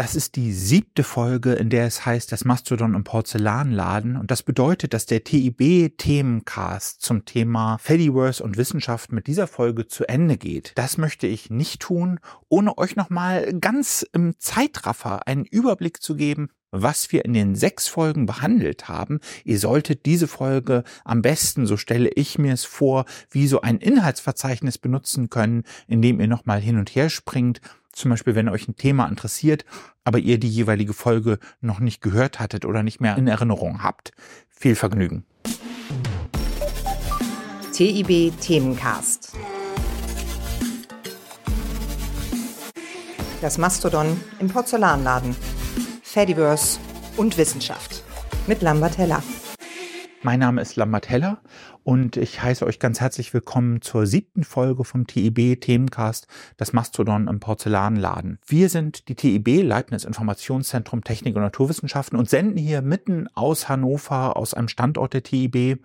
Das ist die siebte Folge, in der es heißt, das Mastodon im Porzellanladen. Und das bedeutet, dass der TIB-Themencast zum Thema Fediverse und Wissenschaft mit dieser Folge zu Ende geht. Das möchte ich nicht tun, ohne euch nochmal ganz im Zeitraffer einen Überblick zu geben, was wir in den sechs Folgen behandelt haben. Ihr solltet diese Folge am besten, so stelle ich mir es vor, wie so ein Inhaltsverzeichnis benutzen können, indem ihr nochmal hin und her springt zum Beispiel, wenn euch ein Thema interessiert, aber ihr die jeweilige Folge noch nicht gehört hattet oder nicht mehr in Erinnerung habt. Viel Vergnügen. TIB Themencast. Das Mastodon im Porzellanladen. Fediverse und Wissenschaft. Mit Lambert Heller. Mein Name ist Lambert Heller und ich heiße euch ganz herzlich willkommen zur siebten Folge vom TIB Themencast, das Mastodon im Porzellanladen. Wir sind die TIB Leibniz Informationszentrum Technik und Naturwissenschaften und senden hier mitten aus Hannover, aus einem Standort der TIB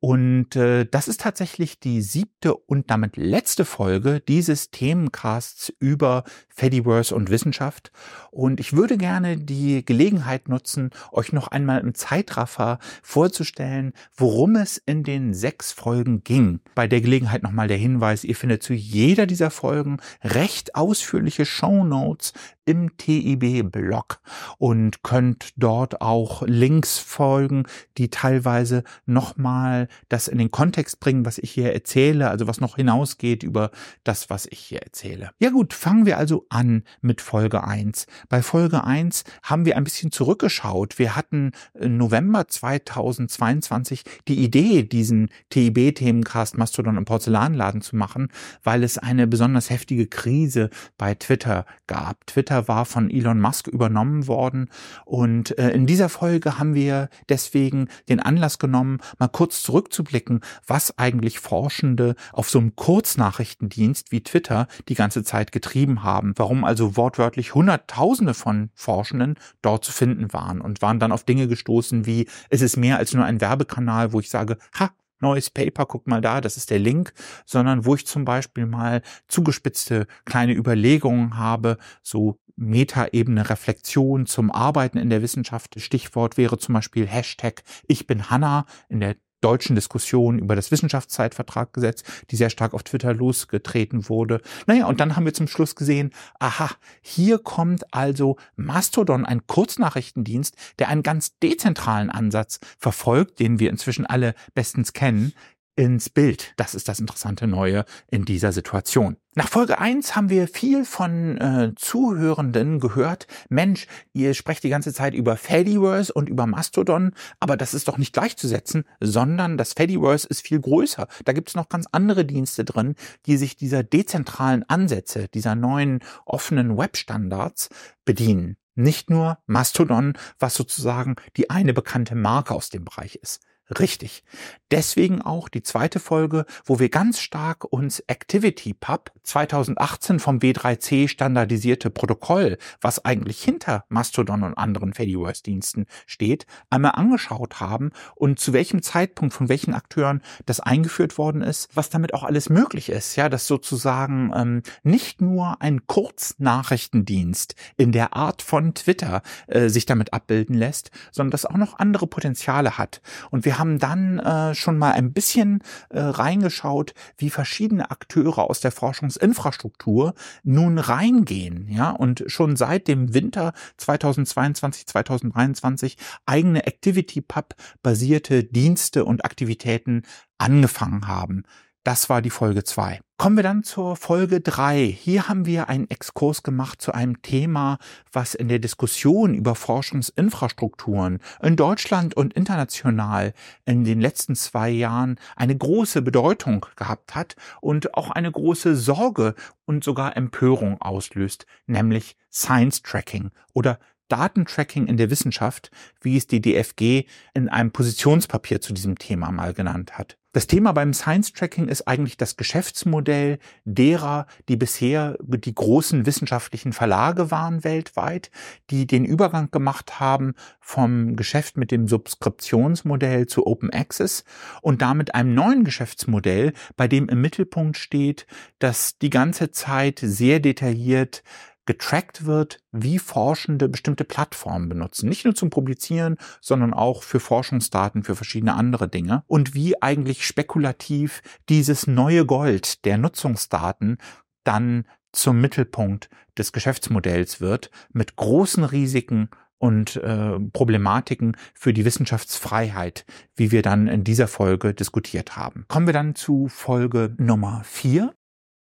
und äh, das ist tatsächlich die siebte und damit letzte Folge dieses Themencasts über Fediverse und Wissenschaft. Und ich würde gerne die Gelegenheit nutzen, euch noch einmal im Zeitraffer vorzustellen, worum es in den sechs Folgen ging. Bei der Gelegenheit nochmal der Hinweis, ihr findet zu jeder dieser Folgen recht ausführliche Show Notes im TIB-Blog und könnt dort auch Links folgen, die teilweise nochmal das in den Kontext bringen, was ich hier erzähle, also was noch hinausgeht über das, was ich hier erzähle. Ja gut, fangen wir also an mit Folge 1. Bei Folge 1 haben wir ein bisschen zurückgeschaut. Wir hatten November 2022 die Idee, diesen TIB-Themencast Mastodon im Porzellanladen zu machen, weil es eine besonders heftige Krise bei Twitter gab. Twitter war von Elon Musk übernommen worden. Und äh, in dieser Folge haben wir deswegen den Anlass genommen, mal kurz zurückzublicken, was eigentlich Forschende auf so einem Kurznachrichtendienst wie Twitter die ganze Zeit getrieben haben. Warum also wortwörtlich Hunderttausende von Forschenden dort zu finden waren und waren dann auf Dinge gestoßen wie, es ist mehr als nur ein Werbekanal, wo ich sage, ha, neues Paper, guck mal da, das ist der Link, sondern wo ich zum Beispiel mal zugespitzte kleine Überlegungen habe, so Metaebene Reflexion zum Arbeiten in der Wissenschaft. Stichwort wäre zum Beispiel Hashtag Ich bin Hanna in der deutschen Diskussion über das Wissenschaftszeitvertraggesetz, die sehr stark auf Twitter losgetreten wurde. Naja, und dann haben wir zum Schluss gesehen, aha, hier kommt also Mastodon, ein Kurznachrichtendienst, der einen ganz dezentralen Ansatz verfolgt, den wir inzwischen alle bestens kennen, ins Bild. Das ist das interessante Neue in dieser Situation. Nach Folge 1 haben wir viel von äh, Zuhörenden gehört. Mensch, ihr sprecht die ganze Zeit über Fediverse und über Mastodon, aber das ist doch nicht gleichzusetzen, sondern das Fediverse ist viel größer. Da gibt es noch ganz andere Dienste drin, die sich dieser dezentralen Ansätze, dieser neuen offenen Webstandards bedienen. Nicht nur Mastodon, was sozusagen die eine bekannte Marke aus dem Bereich ist. Richtig. Deswegen auch die zweite Folge, wo wir ganz stark uns ActivityPub 2018 vom W3C standardisierte Protokoll, was eigentlich hinter Mastodon und anderen Fediverse-Diensten steht, einmal angeschaut haben und zu welchem Zeitpunkt von welchen Akteuren das eingeführt worden ist, was damit auch alles möglich ist. Ja, dass sozusagen ähm, nicht nur ein Kurznachrichtendienst in der Art von Twitter äh, sich damit abbilden lässt, sondern das auch noch andere Potenziale hat. Und wir haben dann äh, schon mal ein bisschen äh, reingeschaut, wie verschiedene Akteure aus der Forschungsinfrastruktur nun reingehen, ja, und schon seit dem Winter 2022, 2023 eigene ActivityPub basierte Dienste und Aktivitäten angefangen haben. Das war die Folge zwei. Kommen wir dann zur Folge drei. Hier haben wir einen Exkurs gemacht zu einem Thema, was in der Diskussion über Forschungsinfrastrukturen in Deutschland und international in den letzten zwei Jahren eine große Bedeutung gehabt hat und auch eine große Sorge und sogar Empörung auslöst, nämlich Science Tracking oder Datentracking in der Wissenschaft, wie es die DFG in einem Positionspapier zu diesem Thema mal genannt hat. Das Thema beim Science Tracking ist eigentlich das Geschäftsmodell derer, die bisher die großen wissenschaftlichen Verlage waren weltweit, die den Übergang gemacht haben vom Geschäft mit dem Subskriptionsmodell zu Open Access und damit einem neuen Geschäftsmodell, bei dem im Mittelpunkt steht, dass die ganze Zeit sehr detailliert getrackt wird, wie Forschende bestimmte Plattformen benutzen. Nicht nur zum Publizieren, sondern auch für Forschungsdaten, für verschiedene andere Dinge. Und wie eigentlich spekulativ dieses neue Gold der Nutzungsdaten dann zum Mittelpunkt des Geschäftsmodells wird, mit großen Risiken und äh, Problematiken für die Wissenschaftsfreiheit, wie wir dann in dieser Folge diskutiert haben. Kommen wir dann zu Folge Nummer vier.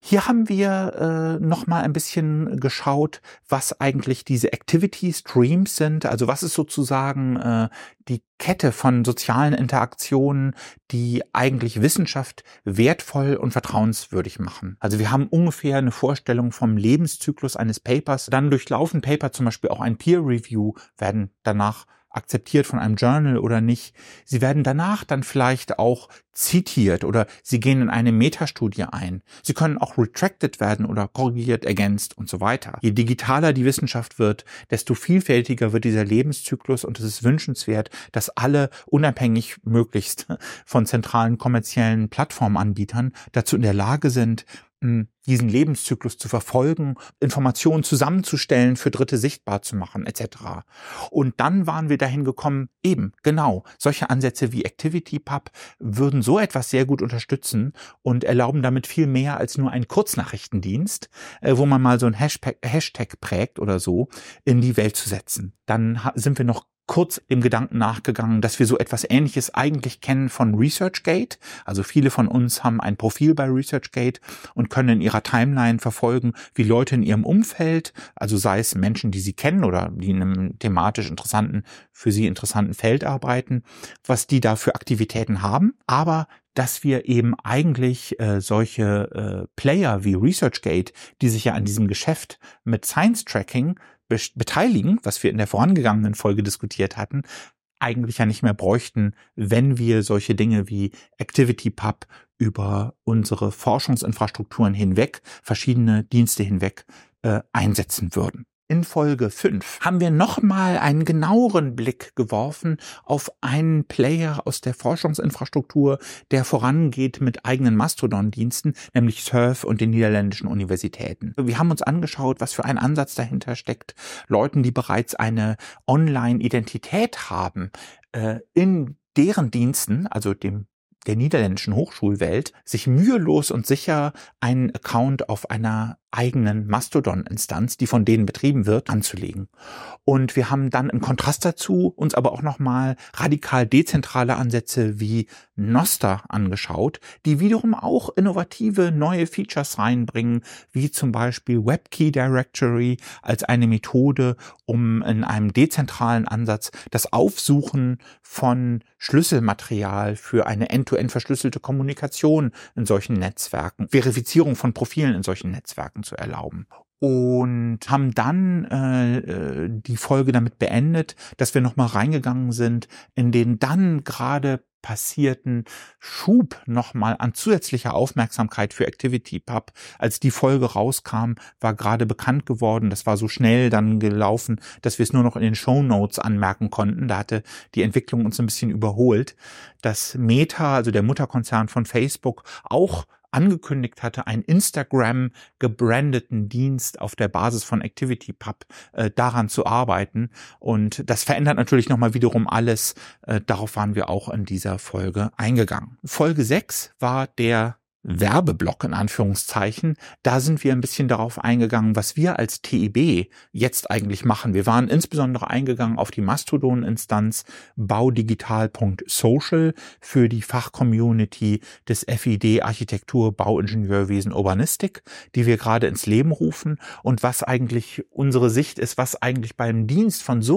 Hier haben wir äh, noch mal ein bisschen geschaut, was eigentlich diese Activity Streams sind. Also was ist sozusagen äh, die Kette von sozialen Interaktionen, die eigentlich Wissenschaft wertvoll und vertrauenswürdig machen. Also wir haben ungefähr eine Vorstellung vom Lebenszyklus eines Papers. Dann durchlaufen Paper zum Beispiel auch ein Peer Review, werden danach akzeptiert von einem Journal oder nicht. Sie werden danach dann vielleicht auch zitiert oder sie gehen in eine Metastudie ein. Sie können auch retracted werden oder korrigiert, ergänzt und so weiter. Je digitaler die Wissenschaft wird, desto vielfältiger wird dieser Lebenszyklus und es ist wünschenswert, dass alle unabhängig möglichst von zentralen kommerziellen Plattformanbietern dazu in der Lage sind, diesen Lebenszyklus zu verfolgen, Informationen zusammenzustellen, für Dritte sichtbar zu machen, etc. Und dann waren wir dahin gekommen, eben, genau, solche Ansätze wie ActivityPub würden so etwas sehr gut unterstützen und erlauben damit viel mehr als nur einen Kurznachrichtendienst, äh, wo man mal so ein Hashtag, Hashtag prägt oder so, in die Welt zu setzen. Dann sind wir noch kurz dem Gedanken nachgegangen, dass wir so etwas Ähnliches eigentlich kennen von ResearchGate. Also viele von uns haben ein Profil bei ResearchGate und können in ihrer Timeline verfolgen, wie Leute in ihrem Umfeld, also sei es Menschen, die sie kennen oder die in einem thematisch interessanten, für sie interessanten Feld arbeiten, was die da für Aktivitäten haben. Aber dass wir eben eigentlich äh, solche äh, Player wie ResearchGate, die sich ja an diesem Geschäft mit Science Tracking beteiligen, was wir in der vorangegangenen Folge diskutiert hatten, eigentlich ja nicht mehr bräuchten, wenn wir solche Dinge wie ActivityPub über unsere Forschungsinfrastrukturen hinweg, verschiedene Dienste hinweg äh, einsetzen würden. In Folge 5 haben wir nochmal einen genaueren Blick geworfen auf einen Player aus der Forschungsinfrastruktur, der vorangeht mit eigenen Mastodon-Diensten, nämlich Surf und den niederländischen Universitäten. Wir haben uns angeschaut, was für ein Ansatz dahinter steckt, Leuten, die bereits eine Online-Identität haben, äh, in deren Diensten, also dem der niederländischen Hochschulwelt, sich mühelos und sicher einen Account auf einer eigenen Mastodon-Instanz, die von denen betrieben wird, anzulegen. Und wir haben dann im Kontrast dazu uns aber auch nochmal radikal dezentrale Ansätze wie Noster angeschaut, die wiederum auch innovative neue Features reinbringen, wie zum Beispiel WebKey Directory als eine Methode, um in einem dezentralen Ansatz das Aufsuchen von Schlüsselmaterial für eine end-to-end -End verschlüsselte Kommunikation in solchen Netzwerken, Verifizierung von Profilen in solchen Netzwerken zu erlauben und haben dann äh, äh, die Folge damit beendet, dass wir nochmal reingegangen sind in den dann gerade passierten Schub nochmal an zusätzlicher Aufmerksamkeit für ActivityPub. Als die Folge rauskam, war gerade bekannt geworden, das war so schnell dann gelaufen, dass wir es nur noch in den Show Notes anmerken konnten. Da hatte die Entwicklung uns ein bisschen überholt, dass Meta, also der Mutterkonzern von Facebook, auch angekündigt hatte, einen Instagram gebrandeten Dienst auf der Basis von ActivityPub äh, daran zu arbeiten. Und das verändert natürlich nochmal wiederum alles. Äh, darauf waren wir auch in dieser Folge eingegangen. Folge 6 war der Werbeblock in Anführungszeichen. Da sind wir ein bisschen darauf eingegangen, was wir als TIB jetzt eigentlich machen. Wir waren insbesondere eingegangen auf die Mastodon-Instanz baudigital.social für die Fachcommunity des FID Architektur, Bauingenieurwesen, Urbanistik, die wir gerade ins Leben rufen und was eigentlich unsere Sicht ist, was eigentlich beim Dienst von so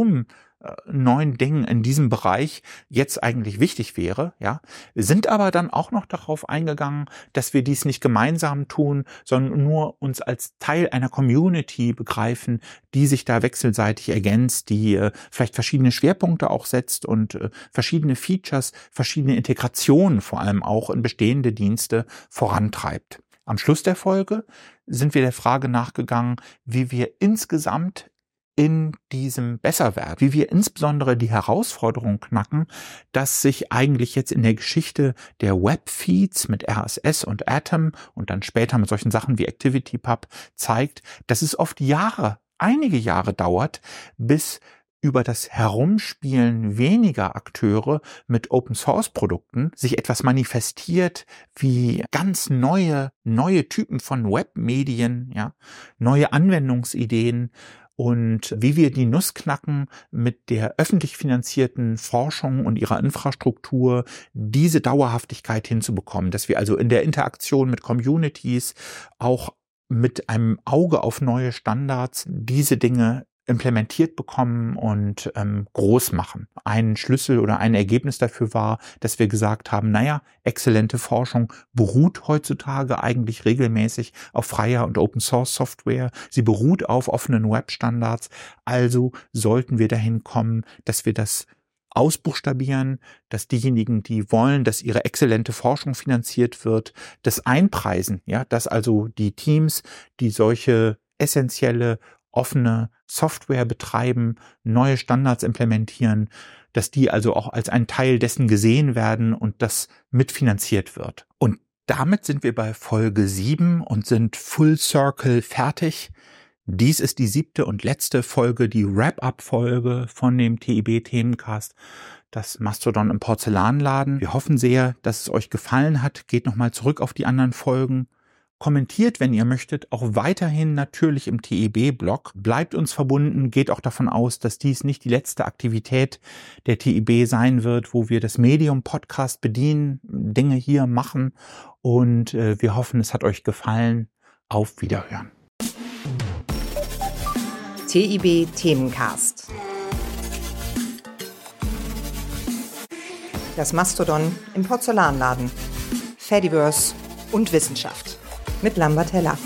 neuen Dingen in diesem Bereich jetzt eigentlich wichtig wäre, ja, sind aber dann auch noch darauf eingegangen, dass wir dies nicht gemeinsam tun, sondern nur uns als Teil einer Community begreifen, die sich da wechselseitig ergänzt, die äh, vielleicht verschiedene Schwerpunkte auch setzt und äh, verschiedene Features, verschiedene Integrationen vor allem auch in bestehende Dienste vorantreibt. Am Schluss der Folge sind wir der Frage nachgegangen, wie wir insgesamt in diesem Besserwerden, wie wir insbesondere die Herausforderung knacken, dass sich eigentlich jetzt in der Geschichte der Webfeeds mit RSS und Atom und dann später mit solchen Sachen wie ActivityPub zeigt, dass es oft Jahre, einige Jahre dauert, bis über das Herumspielen weniger Akteure mit Open Source Produkten sich etwas manifestiert wie ganz neue, neue Typen von Webmedien, ja, neue Anwendungsideen und wie wir die Nuss knacken mit der öffentlich finanzierten Forschung und ihrer Infrastruktur, diese Dauerhaftigkeit hinzubekommen, dass wir also in der Interaktion mit Communities auch mit einem Auge auf neue Standards diese Dinge implementiert bekommen und ähm, groß machen. Ein Schlüssel oder ein Ergebnis dafür war, dass wir gesagt haben, naja, exzellente Forschung beruht heutzutage eigentlich regelmäßig auf freier und Open Source Software. Sie beruht auf offenen Webstandards. Also sollten wir dahin kommen, dass wir das ausbuchstabieren, dass diejenigen, die wollen, dass ihre exzellente Forschung finanziert wird, das einpreisen, ja, dass also die Teams, die solche essentielle offene Software betreiben, neue Standards implementieren, dass die also auch als ein Teil dessen gesehen werden und das mitfinanziert wird. Und damit sind wir bei Folge 7 und sind Full Circle fertig. Dies ist die siebte und letzte Folge, die Wrap-up-Folge von dem TIB-Themencast, das Mastodon im Porzellanladen. Wir hoffen sehr, dass es euch gefallen hat. Geht nochmal zurück auf die anderen Folgen Kommentiert, wenn ihr möchtet, auch weiterhin natürlich im TEB-Blog. Bleibt uns verbunden, geht auch davon aus, dass dies nicht die letzte Aktivität der TEB sein wird, wo wir das Medium-Podcast bedienen, Dinge hier machen. Und äh, wir hoffen, es hat euch gefallen. Auf Wiederhören. TIB Themencast. Das Mastodon im Porzellanladen. Fediverse und Wissenschaft mit Lambert Heller.